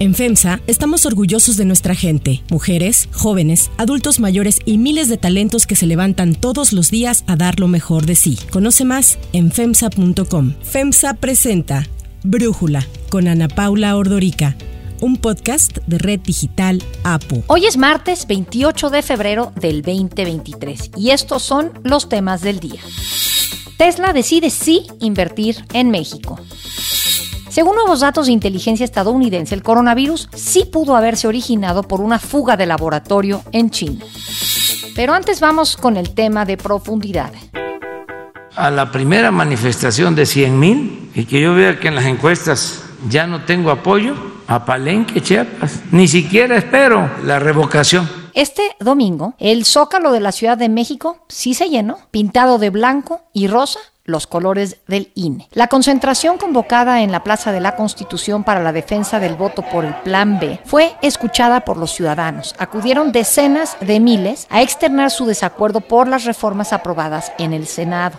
En FEMSA estamos orgullosos de nuestra gente, mujeres, jóvenes, adultos mayores y miles de talentos que se levantan todos los días a dar lo mejor de sí. Conoce más en FEMSA.com. FEMSA presenta Brújula con Ana Paula Ordorica un podcast de Red Digital APO. Hoy es martes 28 de febrero del 2023 y estos son los temas del día. Tesla decide sí invertir en México. Según nuevos datos de inteligencia estadounidense, el coronavirus sí pudo haberse originado por una fuga de laboratorio en China. Pero antes vamos con el tema de profundidad. A la primera manifestación de 100 mil y que yo vea que en las encuestas ya no tengo apoyo, a Palenque, Chiapas. Ni siquiera espero la revocación. Este domingo, el zócalo de la Ciudad de México sí se llenó, pintado de blanco y rosa los colores del INE. La concentración convocada en la Plaza de la Constitución para la defensa del voto por el Plan B fue escuchada por los ciudadanos. Acudieron decenas de miles a externar su desacuerdo por las reformas aprobadas en el Senado.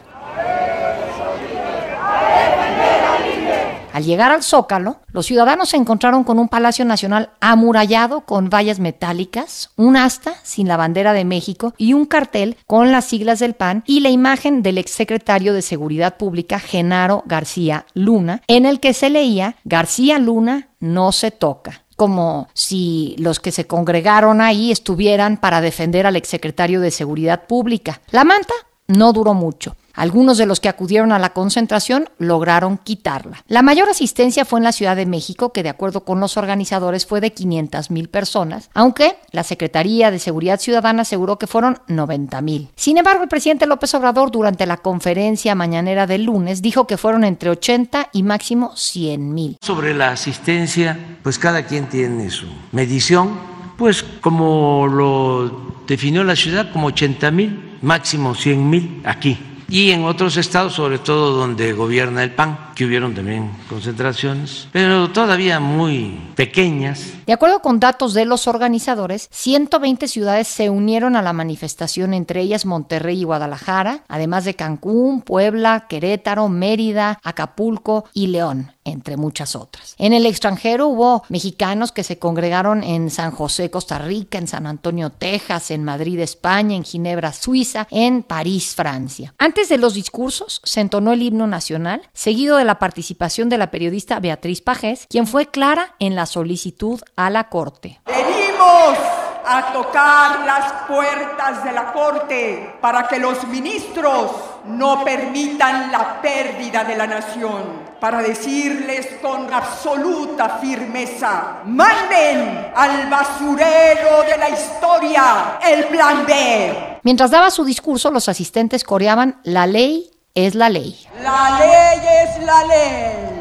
Al llegar al Zócalo, los ciudadanos se encontraron con un Palacio Nacional amurallado con vallas metálicas, un asta sin la bandera de México y un cartel con las siglas del PAN y la imagen del exsecretario de Seguridad Pública, Genaro García Luna, en el que se leía García Luna no se toca como si los que se congregaron ahí estuvieran para defender al exsecretario de Seguridad Pública. La manta no duró mucho. Algunos de los que acudieron a la concentración lograron quitarla. La mayor asistencia fue en la Ciudad de México, que de acuerdo con los organizadores fue de 500 mil personas, aunque la Secretaría de Seguridad Ciudadana aseguró que fueron 90 mil. Sin embargo, el presidente López Obrador durante la conferencia mañanera del lunes dijo que fueron entre 80 y máximo 100 mil. Sobre la asistencia, pues cada quien tiene su medición, pues como lo definió la ciudad, como 80 mil, máximo 100 mil aquí y en otros estados, sobre todo donde gobierna el PAN, que hubieron también concentraciones, pero todavía muy pequeñas. De acuerdo con datos de los organizadores, 120 ciudades se unieron a la manifestación, entre ellas Monterrey y Guadalajara, además de Cancún, Puebla, Querétaro, Mérida, Acapulco y León entre muchas otras. En el extranjero hubo mexicanos que se congregaron en San José, Costa Rica, en San Antonio, Texas, en Madrid, España, en Ginebra, Suiza, en París, Francia. Antes de los discursos se entonó el himno nacional, seguido de la participación de la periodista Beatriz Pajés, quien fue clara en la solicitud la Corte. Venimos a tocar las puertas de la Corte para que los ministros no permitan la pérdida de la nación para decirles con absoluta firmeza, manden al basurero de la historia el plan B. Mientras daba su discurso, los asistentes coreaban, la ley es la ley. La ley es la ley.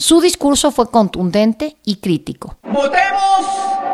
Su discurso fue contundente y crítico. Votemos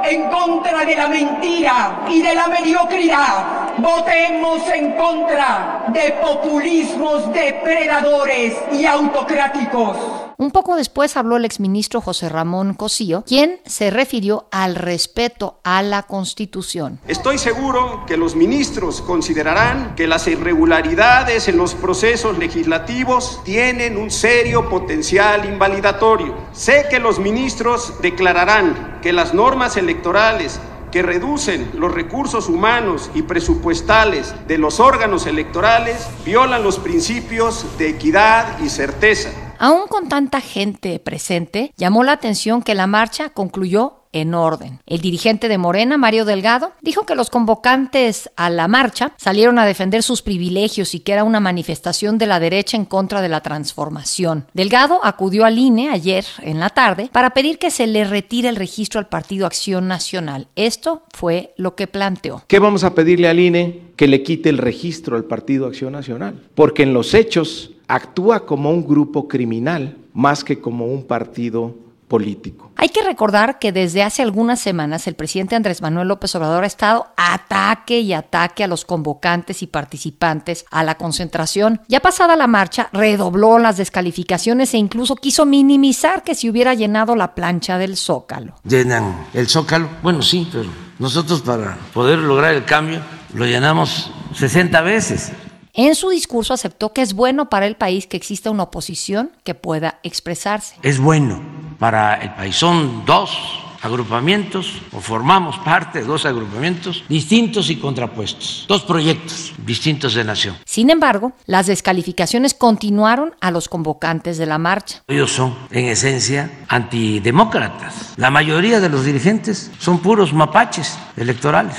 en contra de la mentira y de la mediocridad. Votemos en contra de populismos depredadores y autocráticos. Un poco después habló el exministro José Ramón Cosío, quien se refirió al respeto a la Constitución. Estoy seguro que los ministros considerarán que las irregularidades en los procesos legislativos tienen un serio potencial invalidatorio. Sé que los ministros declararán que las normas electorales que reducen los recursos humanos y presupuestales de los órganos electorales violan los principios de equidad y certeza. Aún con tanta gente presente, llamó la atención que la marcha concluyó en orden. El dirigente de Morena, Mario Delgado, dijo que los convocantes a la marcha salieron a defender sus privilegios y que era una manifestación de la derecha en contra de la transformación. Delgado acudió al INE ayer en la tarde para pedir que se le retire el registro al Partido Acción Nacional. Esto fue lo que planteó. ¿Qué vamos a pedirle al INE? Que le quite el registro al Partido Acción Nacional. Porque en los hechos actúa como un grupo criminal más que como un partido político. Hay que recordar que desde hace algunas semanas el presidente Andrés Manuel López Obrador ha estado ataque y ataque a los convocantes y participantes a la concentración. Ya pasada la marcha, redobló las descalificaciones e incluso quiso minimizar que se hubiera llenado la plancha del Zócalo. ¿Llenan el Zócalo? Bueno, sí, pero nosotros para poder lograr el cambio lo llenamos 60 veces. En su discurso aceptó que es bueno para el país que exista una oposición que pueda expresarse. Es bueno para el país. Son dos agrupamientos o formamos parte de dos agrupamientos distintos y contrapuestos, dos proyectos distintos de nación. Sin embargo, las descalificaciones continuaron a los convocantes de la marcha. Ellos son, en esencia, antidemócratas. La mayoría de los dirigentes son puros mapaches electorales.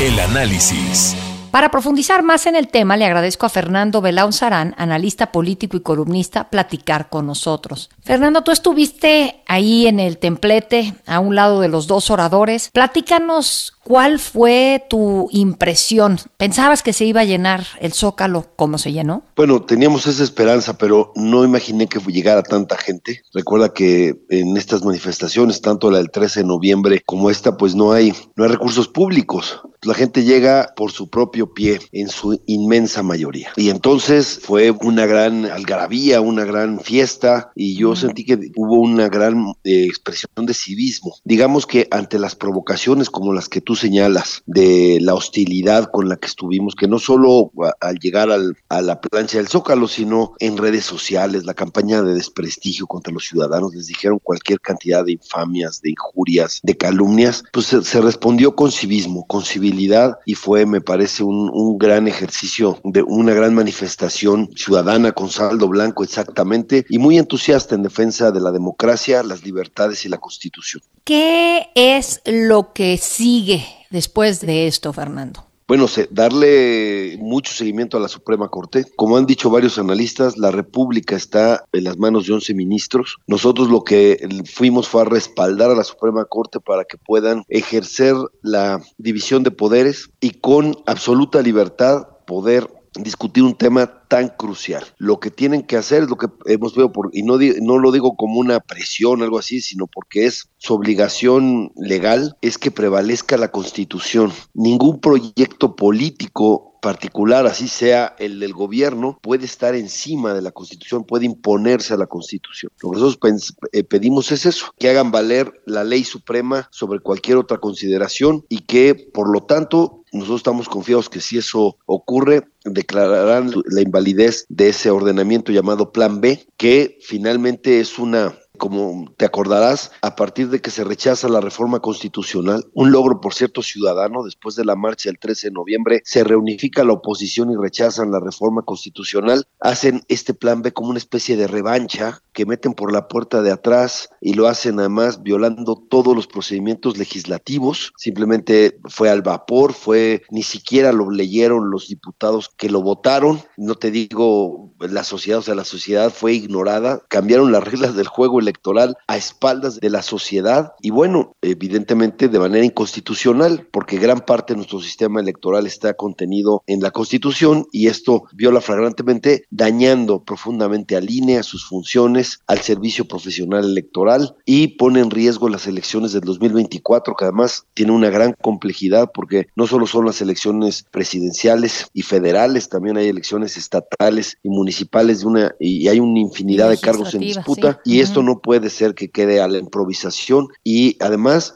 El análisis. Para profundizar más en el tema, le agradezco a Fernando Belaun Sarán, analista político y columnista, platicar con nosotros. Fernando, tú estuviste ahí en el templete, a un lado de los dos oradores. Platícanos cuál fue tu impresión. ¿Pensabas que se iba a llenar el zócalo como se llenó? Bueno, teníamos esa esperanza, pero no imaginé que llegara tanta gente. Recuerda que en estas manifestaciones, tanto la del 13 de noviembre como esta, pues no hay, no hay recursos públicos. La gente llega por su propio pie en su inmensa mayoría. Y entonces fue una gran algarabía, una gran fiesta y yo sentí que hubo una gran eh, expresión de civismo. Digamos que ante las provocaciones como las que tú señalas de la hostilidad con la que estuvimos, que no solo al llegar a la plancha del Zócalo, sino en redes sociales, la campaña de desprestigio contra los ciudadanos, les dijeron cualquier cantidad de infamias, de injurias, de calumnias, pues se, se respondió con civismo, con civilidad y fue, me parece, un, un gran ejercicio de una gran manifestación ciudadana con saldo blanco exactamente y muy entusiasta en defensa de la democracia, las libertades y la constitución. ¿Qué es lo que sigue después de esto, Fernando? Bueno, darle mucho seguimiento a la Suprema Corte. Como han dicho varios analistas, la República está en las manos de 11 ministros. Nosotros lo que fuimos fue a respaldar a la Suprema Corte para que puedan ejercer la división de poderes y con absoluta libertad poder discutir un tema tan crucial. Lo que tienen que hacer es lo que hemos visto, y no, no lo digo como una presión algo así, sino porque es su obligación legal, es que prevalezca la constitución. Ningún proyecto político particular, así sea el del gobierno, puede estar encima de la Constitución, puede imponerse a la Constitución. Lo que nosotros eh, pedimos es eso, que hagan valer la ley suprema sobre cualquier otra consideración y que, por lo tanto, nosotros estamos confiados que si eso ocurre, declararán la invalidez de ese ordenamiento llamado Plan B, que finalmente es una como te acordarás, a partir de que se rechaza la reforma constitucional, un logro, por cierto, ciudadano, después de la marcha del 13 de noviembre, se reunifica la oposición y rechazan la reforma constitucional, hacen este plan B como una especie de revancha que meten por la puerta de atrás y lo hacen además violando todos los procedimientos legislativos, simplemente fue al vapor, fue, ni siquiera lo leyeron los diputados que lo votaron, no te digo la sociedad, o sea, la sociedad fue ignorada, cambiaron las reglas del juego electoral a espaldas de la sociedad y bueno, evidentemente de manera inconstitucional, porque gran parte de nuestro sistema electoral está contenido en la Constitución y esto viola flagrantemente, dañando profundamente al INE, a sus funciones, al servicio profesional electoral y pone en riesgo las elecciones del 2024, que además tiene una gran complejidad porque no solo son las elecciones presidenciales y federales, también hay elecciones estatales y municipales de una y hay una infinidad de cargos en disputa y esto no puede ser que quede a la improvisación y además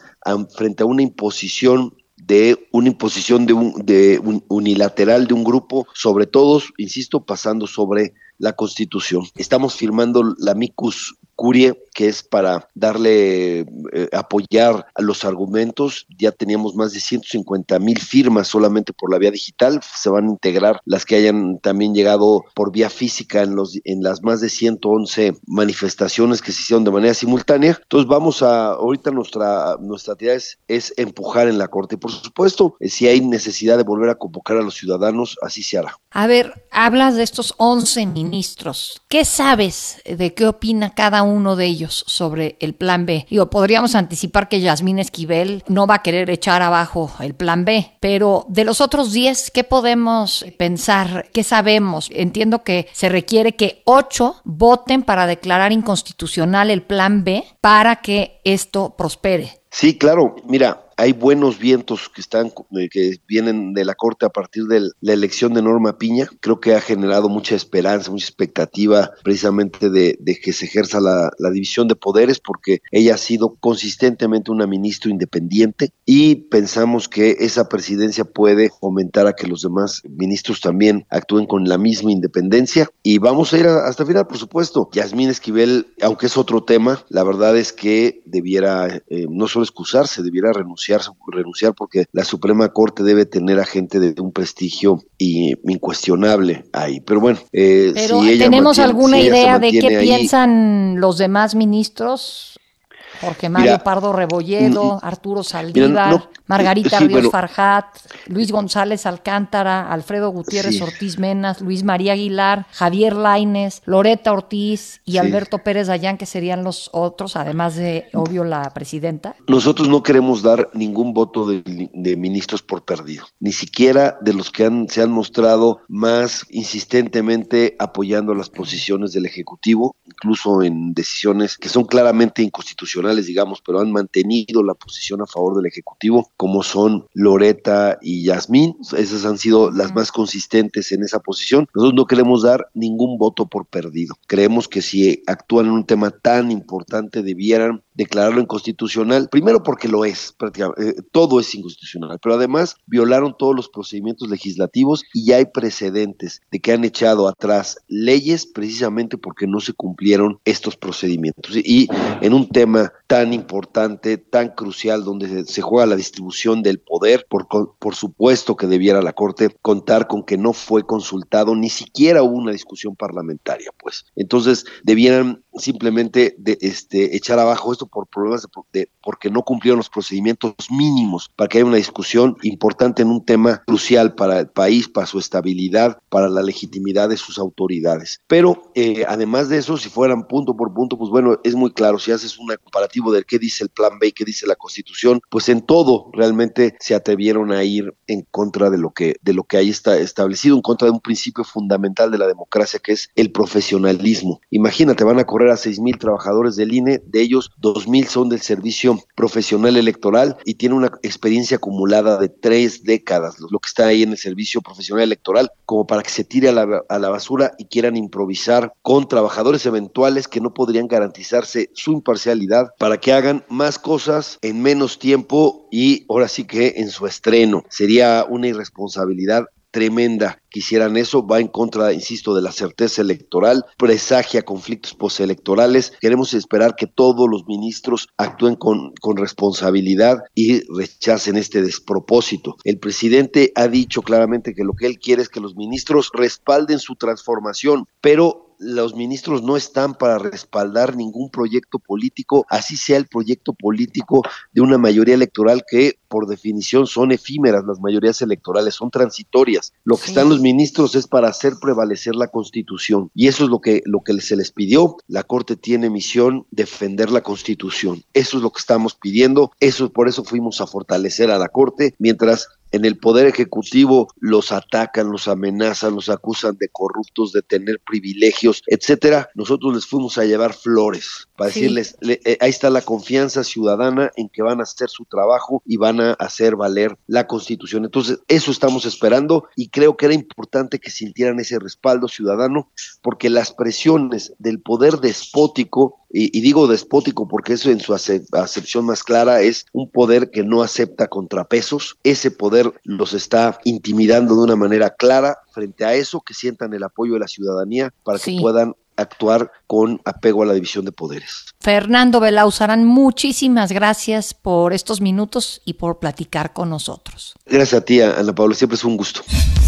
frente a una imposición de una imposición de un, de unilateral de un grupo sobre todos, insisto, pasando sobre la Constitución. Estamos firmando la micus curie, que es para darle, eh, apoyar a los argumentos. Ya teníamos más de 150 mil firmas solamente por la vía digital. Se van a integrar las que hayan también llegado por vía física en, los, en las más de 111 manifestaciones que se hicieron de manera simultánea. Entonces vamos a, ahorita nuestra, nuestra actividad es, es empujar en la Corte. Por supuesto, eh, si hay necesidad de volver a convocar a los ciudadanos, así se hará. A ver, hablas de estos 11 ministros. ¿Qué sabes de qué opina cada uno de ellos sobre el plan B? Digo, podríamos anticipar que Yasmín Esquivel no va a querer echar abajo el plan B, pero de los otros 10, ¿qué podemos pensar? ¿Qué sabemos? Entiendo que se requiere que 8 voten para declarar inconstitucional el plan B para que esto prospere. Sí, claro. Mira, hay buenos vientos que están eh, que vienen de la Corte a partir de la elección de Norma Piña. Creo que ha generado mucha esperanza, mucha expectativa precisamente de, que se ejerza la, la, división de poderes porque ella ha sido consistentemente una ministra independiente y pensamos que esa presidencia puede fomentar a que los demás ministros también actúen con la misma independencia y vamos a ir hasta el final, por supuesto. Yasmín Esquivel, aunque es otro tema, la verdad es que debiera eh, no solo excusarse, debiera renunciar, renunciar porque la Suprema Corte debe tener a gente de un prestigio y incuestionable ahí. Pero bueno, eh, ¿tenemos alguna idea de qué piensan los demás ministros? Jorge Mario Pardo Rebolledo, mm, Arturo Saldívar, Margarita Ríos Farjat, Luis González Alcántara, Alfredo Gutiérrez Ortiz Menas, Luis María Aguilar, Javier Laines, Loreta Ortiz y Alberto Pérez Dayán, que serían los otros, además de, obvio, la presidenta. Nosotros no queremos dar ningún voto de, ministros por perdido, ni siquiera de los que han, se han mostrado más insistentemente apoyando las posiciones del Ejecutivo, incluso en decisiones que son claramente inconstitucionales digamos, pero han mantenido la posición a favor del Ejecutivo, como son Loreta y Yasmín. Esas han sido las más consistentes en esa posición. Nosotros no queremos dar ningún voto por perdido. Creemos que si actúan en un tema tan importante debieran declararlo inconstitucional, primero porque lo es, prácticamente, eh, todo es inconstitucional, pero además violaron todos los procedimientos legislativos y ya hay precedentes de que han echado atrás leyes precisamente porque no se cumplieron estos procedimientos. Y en un tema tan importante, tan crucial, donde se juega la distribución del poder, por, por supuesto que debiera la Corte contar con que no fue consultado, ni siquiera hubo una discusión parlamentaria, pues. Entonces, debieran simplemente este, echar abajo esto por problemas de, porque no cumplieron los procedimientos mínimos para que haya una discusión importante en un tema crucial para el país, para su estabilidad, para la legitimidad de sus autoridades. Pero eh, además de eso, si fueran punto por punto, pues bueno, es muy claro, si haces un comparativo del qué dice el plan B y qué dice la Constitución, pues en todo realmente se atrevieron a ir en contra de lo que, de lo que ahí está establecido, en contra de un principio fundamental de la democracia que es el profesionalismo. Imagínate, van a correr a seis mil trabajadores del INE, de ellos dos mil son del servicio profesional electoral y tiene una experiencia acumulada de tres décadas, lo que está ahí en el servicio profesional electoral, como para que se tire a la, a la basura y quieran improvisar con trabajadores eventuales que no podrían garantizarse su imparcialidad para que hagan más cosas en menos tiempo y ahora sí que en su estreno. Sería una irresponsabilidad tremenda quisieran eso, va en contra, insisto, de la certeza electoral, presagia conflictos postelectorales. Queremos esperar que todos los ministros actúen con, con responsabilidad y rechacen este despropósito. El presidente ha dicho claramente que lo que él quiere es que los ministros respalden su transformación, pero los ministros no están para respaldar ningún proyecto político, así sea el proyecto político de una mayoría electoral que por definición son efímeras, las mayorías electorales son transitorias. Lo que están los ministros es para hacer prevalecer la Constitución y eso es lo que lo que se les pidió. La Corte tiene misión defender la Constitución. Eso es lo que estamos pidiendo. Eso por eso fuimos a fortalecer a la Corte mientras en el poder ejecutivo los atacan, los amenazan, los acusan de corruptos, de tener privilegios, etcétera. Nosotros les fuimos a llevar flores para decirles, eh, ahí está la confianza ciudadana en que van a hacer su trabajo y van a hacer valer la Constitución. Entonces, eso estamos esperando y creo que era importante que sintieran ese respaldo ciudadano porque las presiones del poder despótico y, digo despótico porque eso en su acepción más clara es un poder que no acepta contrapesos, ese poder los está intimidando de una manera clara frente a eso, que sientan el apoyo de la ciudadanía para que puedan actuar con apego a la división de poderes. Fernando Belauzarán, muchísimas gracias por estos minutos y por platicar con nosotros. Gracias a ti, Ana Paula, siempre es un gusto.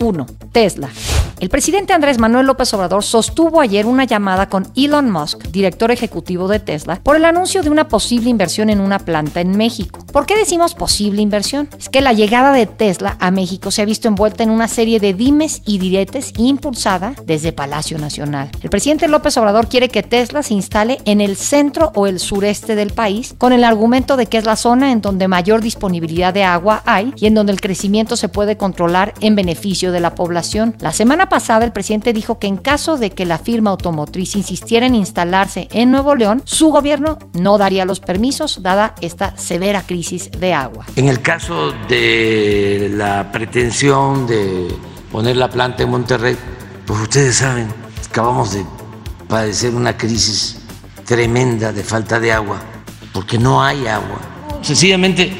1. Tesla. El presidente Andrés Manuel López Obrador sostuvo ayer una llamada con Elon Musk, director ejecutivo de Tesla, por el anuncio de una posible inversión en una planta en México. ¿Por qué decimos posible inversión? Es que la llegada de Tesla a México se ha visto envuelta en una serie de dimes y diretes impulsada desde Palacio Nacional. El presidente López Obrador quiere que Tesla se instale en el centro o el sureste del país con el argumento de que es la zona en donde mayor disponibilidad de agua hay y en donde el crecimiento se puede controlar en beneficio de la población. La semana pasada el presidente dijo que en caso de que la firma automotriz insistiera en instalarse en Nuevo León, su gobierno no daría los permisos dada esta severa crisis de agua. En el caso de la pretensión de poner la planta en Monterrey, pues ustedes saben, acabamos de padecer una crisis tremenda de falta de agua, porque no hay agua. Sencillamente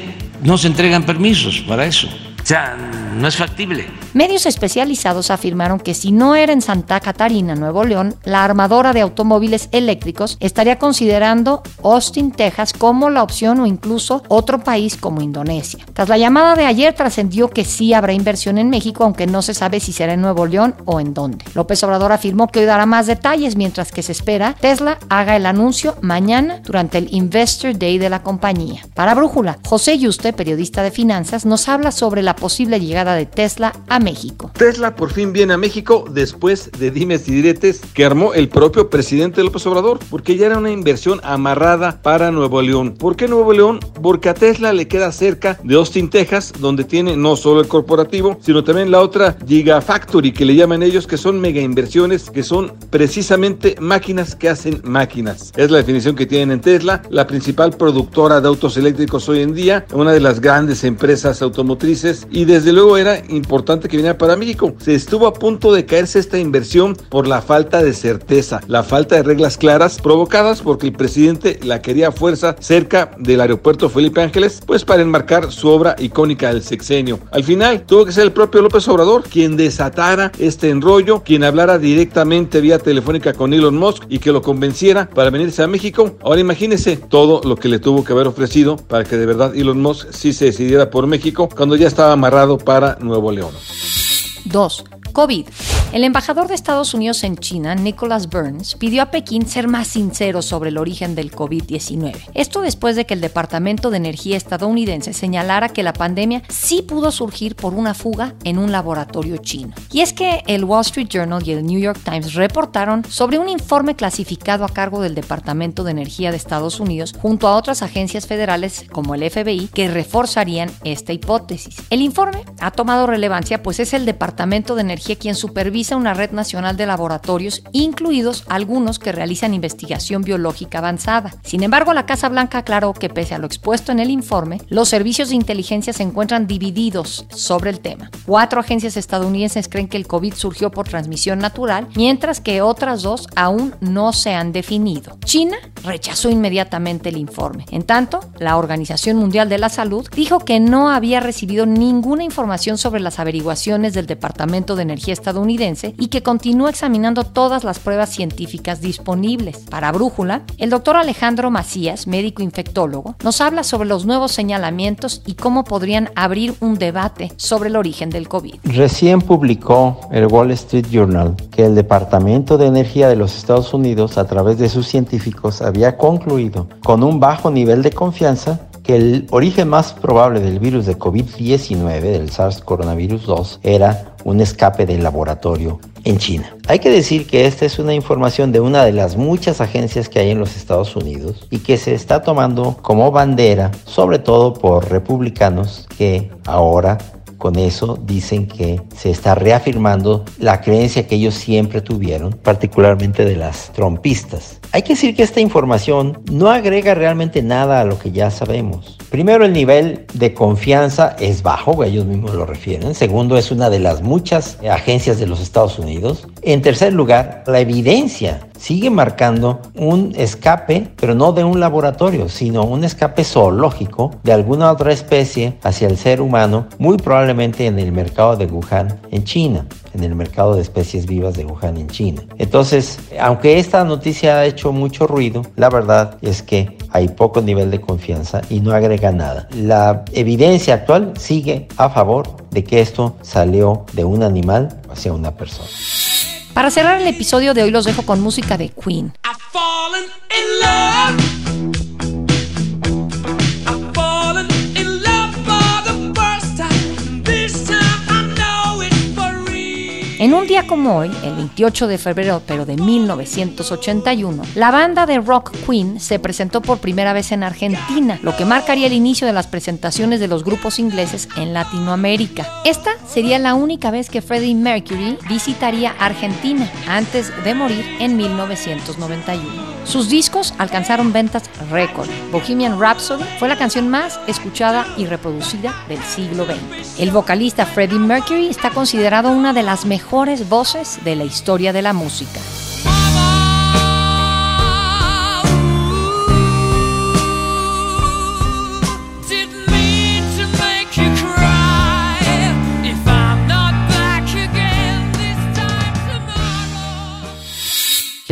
no se entregan permisos para eso. O sea, no es factible. Medios especializados afirmaron que si no era en Santa Catarina, Nuevo León, la armadora de automóviles eléctricos estaría considerando Austin, Texas como la opción o incluso otro país como Indonesia. Tras la llamada de ayer trascendió que sí habrá inversión en México, aunque no se sabe si será en Nuevo León o en dónde. López Obrador afirmó que hoy dará más detalles mientras que se espera Tesla haga el anuncio mañana durante el Investor Day de la compañía. Para Brújula, José Yuste, periodista de finanzas, nos habla sobre la posible llegada de Tesla a México. Tesla por fin viene a México después de dimes y diretes que armó el propio presidente López Obrador, porque ya era una inversión amarrada para Nuevo León. ¿Por qué Nuevo León? Porque a Tesla le queda cerca de Austin, Texas, donde tiene no solo el corporativo, sino también la otra Gigafactory que le llaman ellos, que son mega inversiones, que son precisamente máquinas que hacen máquinas. Es la definición que tienen en Tesla, la principal productora de autos eléctricos hoy en día, una de las grandes empresas automotrices, y desde luego era importante que venía para México. Se estuvo a punto de caerse esta inversión por la falta de certeza, la falta de reglas claras provocadas porque el presidente la quería a fuerza cerca del aeropuerto Felipe Ángeles, pues para enmarcar su obra icónica del sexenio. Al final tuvo que ser el propio López Obrador quien desatara este enrollo, quien hablara directamente vía telefónica con Elon Musk y que lo convenciera para venirse a México. Ahora imagínese todo lo que le tuvo que haber ofrecido para que de verdad Elon Musk sí se decidiera por México cuando ya estaba amarrado para Nuevo León. 2. COVID. El embajador de Estados Unidos en China, Nicholas Burns, pidió a Pekín ser más sincero sobre el origen del COVID-19. Esto después de que el Departamento de Energía estadounidense señalara que la pandemia sí pudo surgir por una fuga en un laboratorio chino. Y es que el Wall Street Journal y el New York Times reportaron sobre un informe clasificado a cargo del Departamento de Energía de Estados Unidos junto a otras agencias federales como el FBI que reforzarían esta hipótesis. El informe ha tomado relevancia pues es el Departamento de Energía quien supervisa una red nacional de laboratorios, incluidos algunos que realizan investigación biológica avanzada. Sin embargo, la Casa Blanca aclaró que pese a lo expuesto en el informe, los servicios de inteligencia se encuentran divididos sobre el tema. Cuatro agencias estadounidenses creen que el COVID surgió por transmisión natural, mientras que otras dos aún no se han definido. China rechazó inmediatamente el informe. En tanto, la Organización Mundial de la Salud dijo que no había recibido ninguna información sobre las averiguaciones del Departamento de Energía estadounidense y que continúa examinando todas las pruebas científicas disponibles. Para Brújula, el doctor Alejandro Macías, médico infectólogo, nos habla sobre los nuevos señalamientos y cómo podrían abrir un debate sobre el origen del COVID. Recién publicó el Wall Street Journal que el Departamento de Energía de los Estados Unidos, a través de sus científicos, había concluido con un bajo nivel de confianza que el origen más probable del virus de COVID-19, del SARS coronavirus 2, era un escape del laboratorio en China. Hay que decir que esta es una información de una de las muchas agencias que hay en los Estados Unidos y que se está tomando como bandera, sobre todo por republicanos que ahora con eso dicen que se está reafirmando la creencia que ellos siempre tuvieron, particularmente de las trompistas. Hay que decir que esta información no agrega realmente nada a lo que ya sabemos. Primero, el nivel de confianza es bajo, ellos mismos lo refieren. Segundo, es una de las muchas agencias de los Estados Unidos. En tercer lugar, la evidencia sigue marcando un escape, pero no de un laboratorio, sino un escape zoológico de alguna otra especie hacia el ser humano, muy probablemente en el mercado de Wuhan, en China en el mercado de especies vivas de Wuhan en China. Entonces, aunque esta noticia ha hecho mucho ruido, la verdad es que hay poco nivel de confianza y no agrega nada. La evidencia actual sigue a favor de que esto salió de un animal hacia una persona. Para cerrar el episodio de hoy los dejo con música de Queen. En un día como hoy, el 28 de febrero pero de 1981, la banda de rock Queen se presentó por primera vez en Argentina, lo que marcaría el inicio de las presentaciones de los grupos ingleses en Latinoamérica. Esta sería la única vez que Freddie Mercury visitaría Argentina antes de morir en 1991. Sus discos alcanzaron ventas récord. Bohemian Rhapsody fue la canción más escuchada y reproducida del siglo XX. El vocalista Freddie Mercury está considerado una de las mejores voces de la historia de la música.